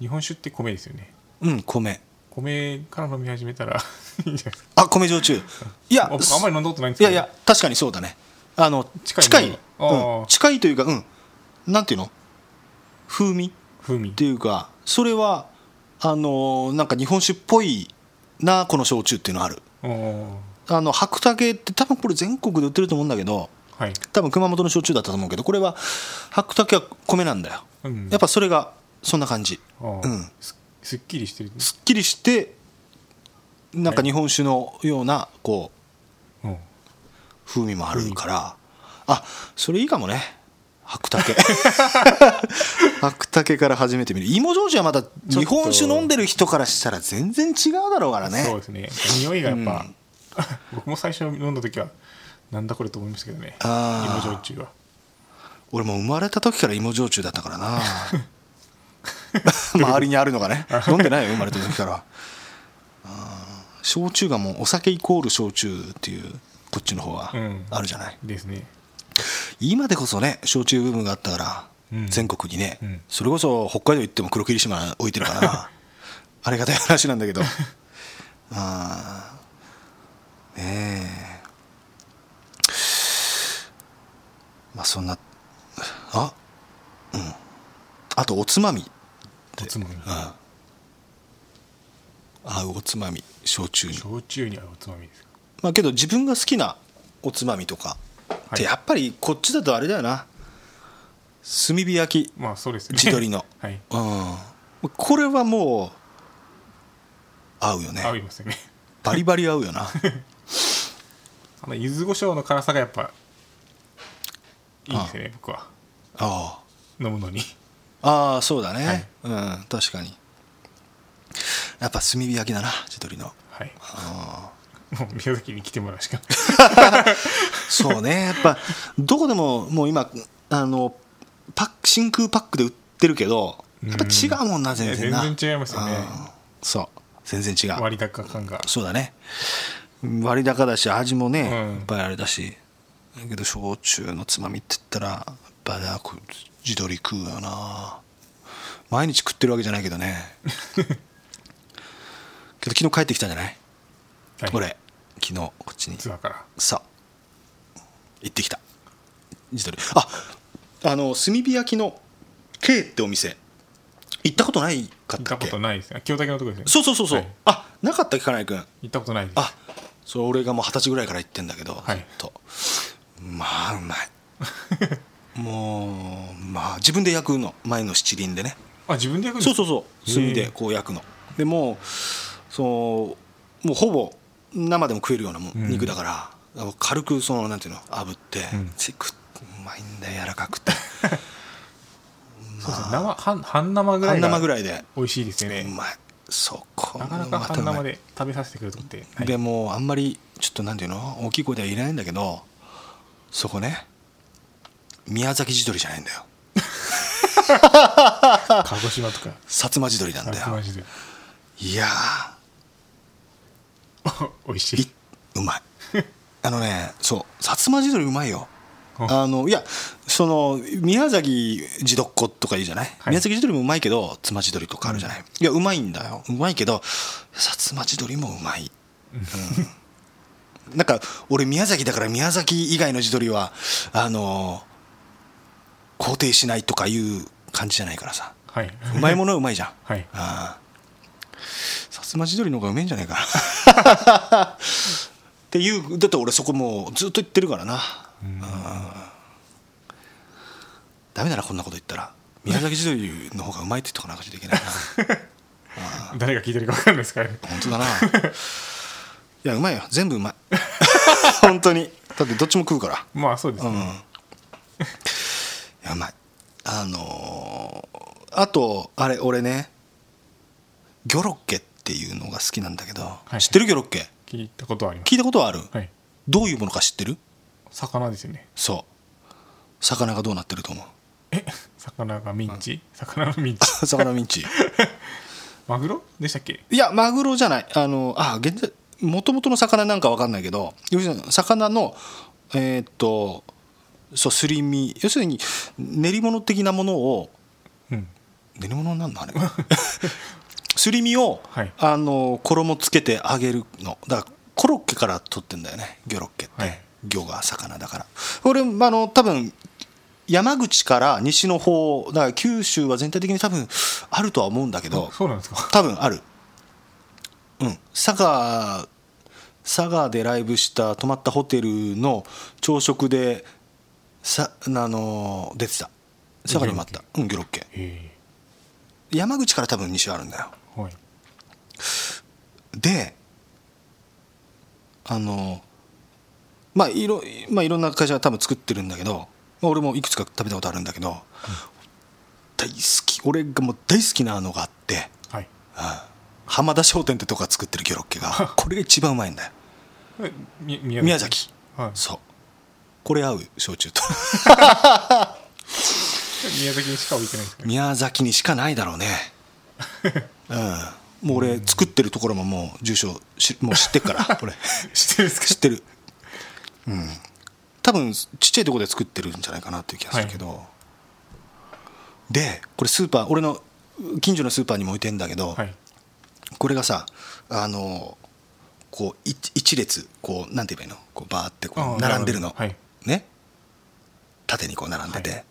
日本酒って米ですよね。うん米。米から飲み始めたら <laughs> いいんじゃないですか。あ米焼酎。いやあ僕あんまり飲んだことないんですけど。いやいや確かにそうだね。あの近い近い。うん近いというかうん。なんていうの？風味？風味。っていうかそれはあのなんか日本酒っぽいなこの焼酎っていうのある。おー。あの白竹って多分これ全国で売ってると思うんだけどはい、多分熊本の焼酎だったと思うけどこれは白竹は米なんだよ。うん、やっぱそれがそんな感じ。うん。すすっきりしてる。すっきりしてなんか日本酒のようなこううん。風味もあるから。あそれいいかもね。白竹。<laughs> 白竹から始めてみる。芋焼酎はまた日本酒飲んでる人からしたら全然違うだろうからね。そうですね。匂いがやっぱ、<laughs> 僕も最初飲んだ時はなんだこれと思いましたけどね。芋焼酎は。俺も生まれた時から芋焼酎だったからな <laughs> <laughs> 周りにあるのがね <laughs> 飲んでないよ生まれた時から。焼酎がもうお酒イコール焼酎っていうこっちの方はうん。あるじゃない、ですね。今でこそね焼酎ブームがあったから、うん。全国にね、うん。それこそ北海道行っても黒霧島置いてるからな <laughs> ありがたい話なんだけど。あーねえ。まあそんなあうん。あとおつまみおつまみ。合うおつまみ焼酎に。焼酎に合うおつまみですか？まあけど自分が好きなおつまみとかってやっぱりこっちだとあれだよな。炭火焼き。まあそうですね。地鶏の。<laughs> はい。うん。これはもう合うよね。合いますよね。バリバリ合うよな。<laughs> あの柚子胡椒の辛さがやっぱいいですよね僕は。あ。飲むのにあああそうだね、はい。うん確かに。やっぱ炭火焼きだな地鶏の。はい。もう宮崎に来てもらうしか。<laughs> そうねやっぱどこでももう今あのパック真空パックで売ってるけどやっぱ違うもんな全然な。全然違いますよね。うんそう。全然違う。割高感が。そうだね。割高だし味もね、うん。やっぱりあれだし。だけど焼酎のつまみって言ったらやっぱなこう地鶏食うよな。毎日食ってるわけじゃないけどね。<laughs> けど昨日帰ってきたんじゃない、はい。俺。昨日こっちに。さあ。行ってきた。地鶏ああの炭火焼きの K ってお店。行ったことないかっ行ったたっけことないです。ね清武のとこですね。そうそうそうそう、はい。あなかったっけ金井君行ったことないです。あそれ俺がもう二十歳ぐらいから言ってんだけど、はい。と。まあうまい <laughs> もうまあ自分で焼くの前の七輪でね。あ自分で焼くそうそうそう。炭でこう焼くの。でもうそうもうほぼ生でも食えるようなもん、うん。肉だから。軽くそのなんていうの炙って、うん。うまいんだよ柔らかくて。<laughs> そうですね生半半生ぐら半いが生ぐらいで。美味しいですようねまい。そこなかなか半生で食べさせてくれるとって、はい。でもうあんまりちょっとなんていうの大きい声では言えないんだけどそこね宮崎地鶏じゃないんだよ。<laughs> 鹿児島とか。薩摩地鶏なんだよ。いや <laughs> 美味しーい。いうまい。<laughs> あのねそう薩摩地鶏うまいよ。ああのいやその宮崎地鶏とかいいじゃない、はい。宮崎地鶏もうまいけど妻地鶏とかあるじゃない、いやうまいんだよ。うまいけど薩摩地鶏もうまい、うん。なんか俺宮崎だから宮崎以外の地鶏はあの肯定しないとかいう感じじゃないからさ。はい。うまいものはうまいじゃん。はい。ああ薩摩地鶏の方がうめえんじゃないかな。<laughs> っていうだって俺そこもうずっと言ってるからな。ああダメだなこんなこと言ったら。宮崎地鶏の方がうまいって言っとかなきゃいけないな。<laughs> 誰が聞いてるか分かんないですからね。本当だな。<laughs> いやうまいよ。全部うまい。本当に。だってどっちも食うから。まあそうですね、うん。いやうまいあのーあとあれ俺ねギョロッケっていうのが好きなんだけど、い知ってるギョロッケ？聞いたことはあります。聞いたことはある、はい。どういうものか知ってる？魚ですよね。そう。魚がどうなってると思う？え？魚がミンチ？魚のミンチ？<laughs> 魚ミンチ。<laughs> マグロでしたっけ？いやマグロじゃない。あのあ現在もともとの魚なんか分かんないけど魚のえーっとそうすり身。要するに練り物的なものをうん。練り物になるのあれ。<laughs> すり身を、はい。あの衣つけて揚げるの。だからコロッケから取ってんだよね。ギョロッケって、はい。魚が魚だから。これあの多分山口から西の方だから九州は全体的に多分あるとは思うんだけどそうなんですか。多分ある。うん。佐賀佐賀でライブした泊まったホテルの朝食でさあの出てた。佐賀にもあった。うんギョロッケ。へ山口から多分西はあるんだよ。えはい。であのまあいろ,、まあ、いろんな会社が多分作ってるんだけど、まあ、俺もいくつか食べたことあるんだけど、大好き。俺がもう大好きなのがあってはい。浜田商店ってとこが作ってるギョロッケが <laughs> これが一番うまいんだよ。宮崎。はい。そうこれ合う焼酎と。<laughs> 宮崎にしか置いてないね。宮崎にしかないだろうね。<laughs> うん。もう俺作ってるところももう住所しもう知ってっから <laughs> 俺知ってる知ってる。うん。多分ちっちゃいところで作ってるんじゃないかなっていう気がするけど、でこれスーパー俺の近所のスーパーにも置いてんだけど、はい。これがさあのこう一一列こうなんて言えばいいの？こうバーってこう並んでるの、はいね。縦にこう並んでて、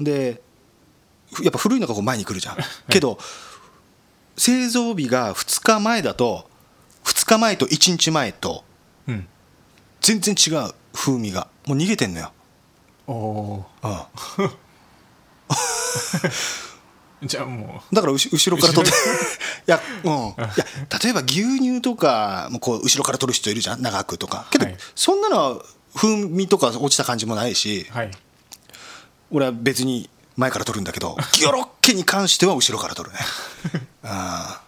でふやっぱ古いのがこう前に来るじゃん、<laughs> けど製造日が2日前だと2日前と1日前とうん。全然違う風味がもう逃げてんのよ、おおうん、ー <laughs> じゃあもだから後後ろから取って後 <laughs> いや,、うん、いや例えば牛乳とかもこう後ろから取る人いるじゃん。長くとか。けど、はい。そんなのは風味とか落ちた感じもないしうはい。俺は別に前から取るんだけどギョロッケに関しては後ろから取るね。<laughs> あ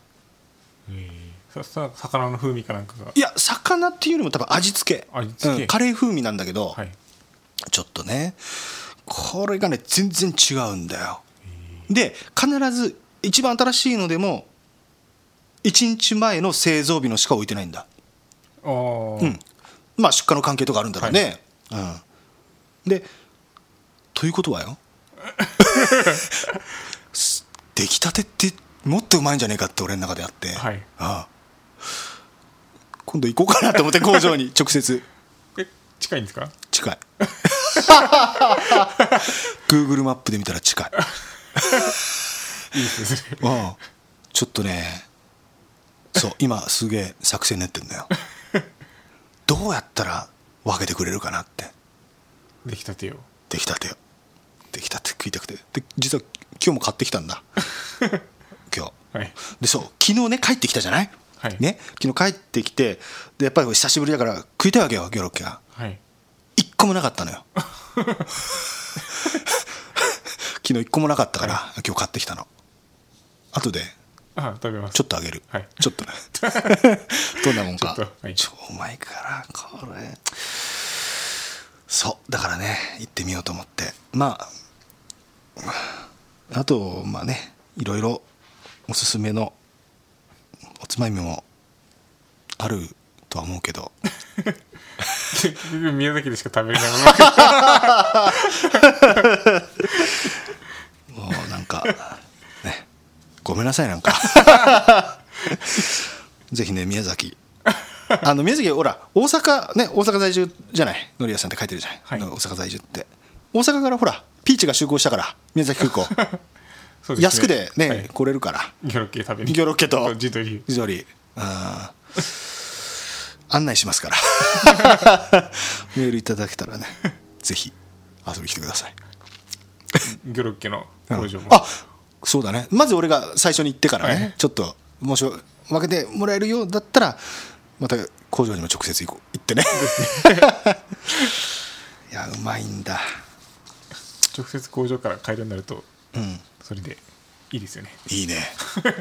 ささ魚の風味かなんかが。ーいや魚っていうよりも多分味付け。味付け。うんカレー風味なんだけど、はい。ちょっとねこれがね全然違うんだよ。で必ず一番新しいのでも1日前の製造日のしか置いてないんだ。うんまあ出荷の関係とかあるんだろうね、うん、でということはよ。す <laughs> 出来たてってもっとうまいんじゃねえかって俺の中であって、はい。ああ。今度行こうかなと思って工場に <laughs> 直接。え近いんですか？近い。Google マップで見たら近い。<laughs> いいですね。うん。ちょっとねそう今すげえ作戦練ってんだよどうやったら分けてくれるかなって。出来たてを出来たてよ。出来たて食いたくて。で実は今日も買ってきたんだ。<laughs> 今日。はい。でそう昨日ね帰ってきたじゃない、はい。ね？昨日帰ってきてでやっぱり久しぶりだから食いたいわけよギョロッケが。はい。一個もなかったのよ。<laughs> <laughs> 昨日一個もなかったから今日買ってきたの。後であ食べます。ちょっとあげる、はい。ちょっとね。<laughs> どんなもんか。はい。超うまいからこれ。そうだからね行ってみようと思って。まああとまあねいろいろおすすめのおつまみもあるとは思うけど。結 <laughs> 局宮崎でしか食べれないも <laughs> うなんかねごめんなさいなんか。<laughs> ぜひね宮崎。あの宮崎ほら大阪ね大阪在住じゃない？のりやさんって書いてるじゃない、はい大阪在住って。大阪からほらピーチが集合したから宮崎空港。<laughs> ね。安くでね、はい。来れるから。ギョロッケ食べに。ギョロッケと。自撮り。自撮り。あー。案内しますから。<laughs> メールいただけたらね。ぜひ遊びに来てください。ギョロッケの工場も、あそうだね。まず俺が最初に行ってからね、はいちょっともし分けてもらえるようだったらまた工場にも直接行こう。行ってね。<laughs> いやうまいんだ。直接工場から買えるようになるとうん。それでいいですよね。いいね。<laughs>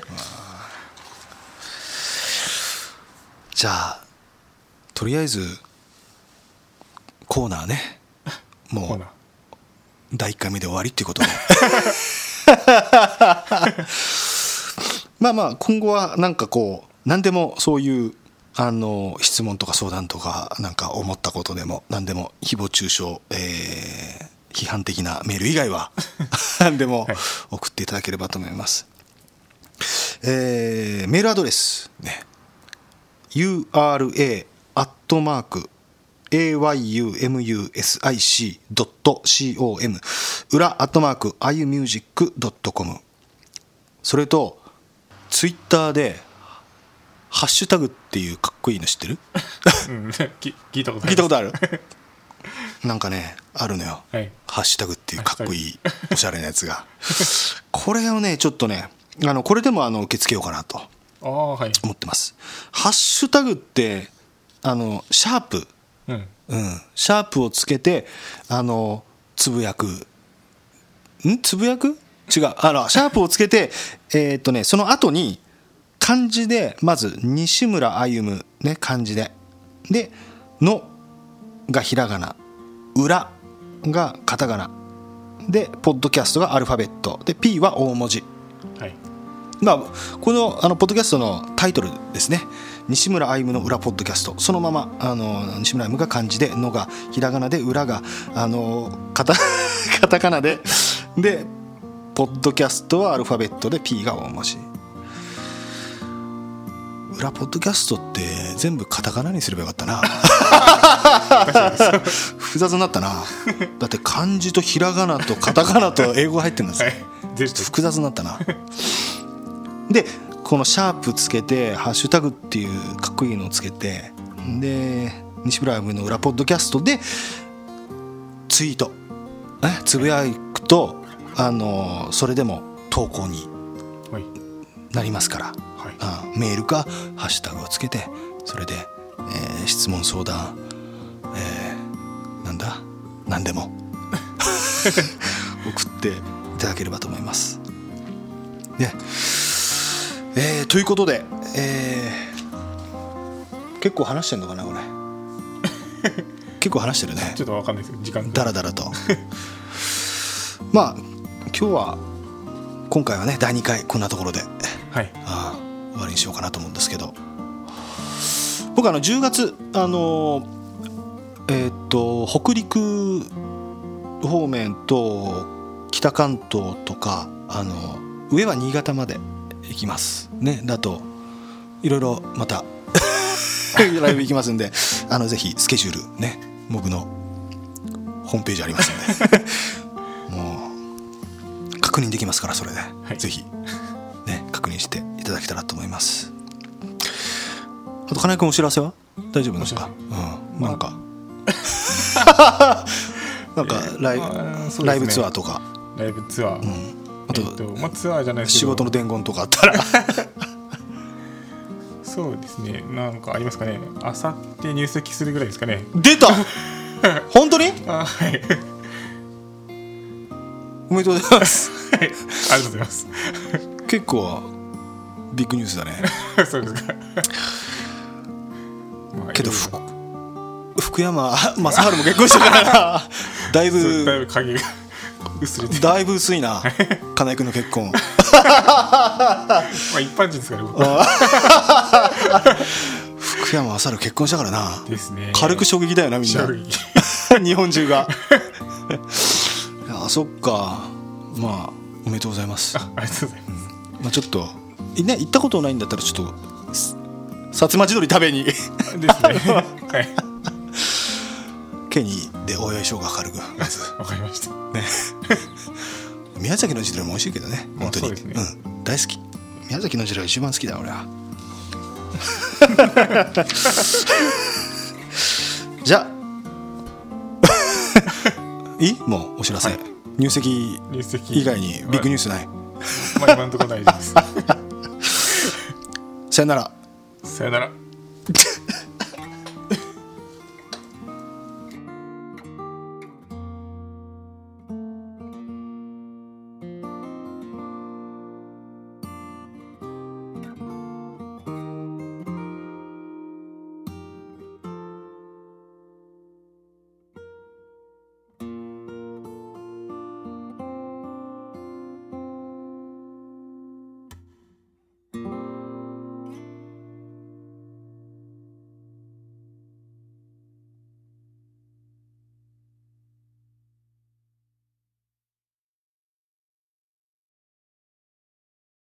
じゃあとりあえずコーナーね。<laughs> もう第1回目で終わりっていうことで <laughs> まあまあ今後はなんかこう何でもそういうあの質問とか相談とかなんか思ったことでも何でも誹謗中傷、えー批判的なメール以外は <laughs> 何でもはい。送っていただければと思います、えーメールアドレスね。Ura アットマーク ayumusic.com 裏アットマーク iumusic.com それとツイッターでハッシュタグっていうかっこいいの知ってる？うん。き聞いたことあ聞いたことあある？<laughs> なんかねあるのよ、はい。ハッシュタグっていうかっこいいおしゃれなやつが。これをねちょっとねあのこれでもあの受け付けようかなと思ってます。ハッシュタグってあのシャープうん。うん、シャープをつけてあのつぶやく。ん？つぶやく？違う。あのシャープをつけて <laughs> えーっとねその後に漢字でまず西村歩夢。ね漢字で。で「の」がひらがな「裏」がカタカナ。でポッドキャストがアルファベット。で P は大文字。はい。まあ、このあのポッドキャストのタイトルですね西村歩夢の裏ポッドキャスト。そのままあの西村歩夢が漢字で「の」がひらがなで裏があのカタ <laughs> カタカナで。でポッドキャストはアルファベットで P が大文字。裏ポッドキャストって全部カタカナにすればよかったな。<laughs> 複雑になったな。だって漢字とひらがなとカタカナと英語が入ってるんですよはい。複雑になったな。でこのシャープつけてハッシュタグっていうかっこいいのをつけてで西村歩夢の裏ポッドキャストでツイート。ねつぶやくとあのそれでも投稿にはい。なりますから。はい。あメールかハッシュタグをつけてそれで、えー質問相談、えーなんだ？何でも。<laughs> 送っていただければと思います。ねえーということで、えー結構話してんのかなこれ。<laughs> 結構話してるね。ちょっとわかんないですけど時間だらだらと。<laughs> まあ今日は今回はね第2回こんなところで。はい。ああ終わりにしようかなと思うんですけど。僕あの10月あのえーっと北陸方面と北関東とかあの上は新潟まで行きます。ねだといろいろまた <laughs> ライブ行きますんであのぜひスケジュールね僕のホームページありますんで。<laughs> もう確認できますからそれで、い。ぜひね確認していただけたらと思います。あと金井君お知らせは？大丈夫ですか？うん。なんか。<laughs> なんかライ,、まあそうですね。ライブツアーとか、ライブツアー、うん、あと、えっとまあ、ツアーじゃないですけど。仕事の伝言とかあったら。<laughs> そうですね。なんかありますかね。あさって入籍するぐらいですかね。出た！<laughs> 本当に？あはい。おめでとうございます。はい。ありがとうございます。結構ビッグニュースだね。<laughs> そうですか。まあけど福福山雅治も結婚したからな。だいそうだいぶぶ影が薄れてだいぶ薄いな。<laughs> 金井君の結婚。まあ一般人ですからね僕。は <laughs> 福山雅治結婚したからな。ですね。軽く衝撃だよなみんな。<laughs> 日本中が。いやそっか。まあおめでとうございます。あありがとうございます。まあちょっといね行ったことないんだったらちょっとす薩摩地鶏食べに。ですね。はい。ケニーでお祝いしようか軽く。まず。わかりました宮崎の地鶏も美味しいけどねまあ本当に、そうですね。うん。大好き。宮崎の地鶏が一番好きだ俺は。<laughs> じゃあ。<laughs> い？いもうお知らせ、はい。入籍以外にビッグニュースない、まあ今のところ大丈夫です。<laughs> さよなら。さよなら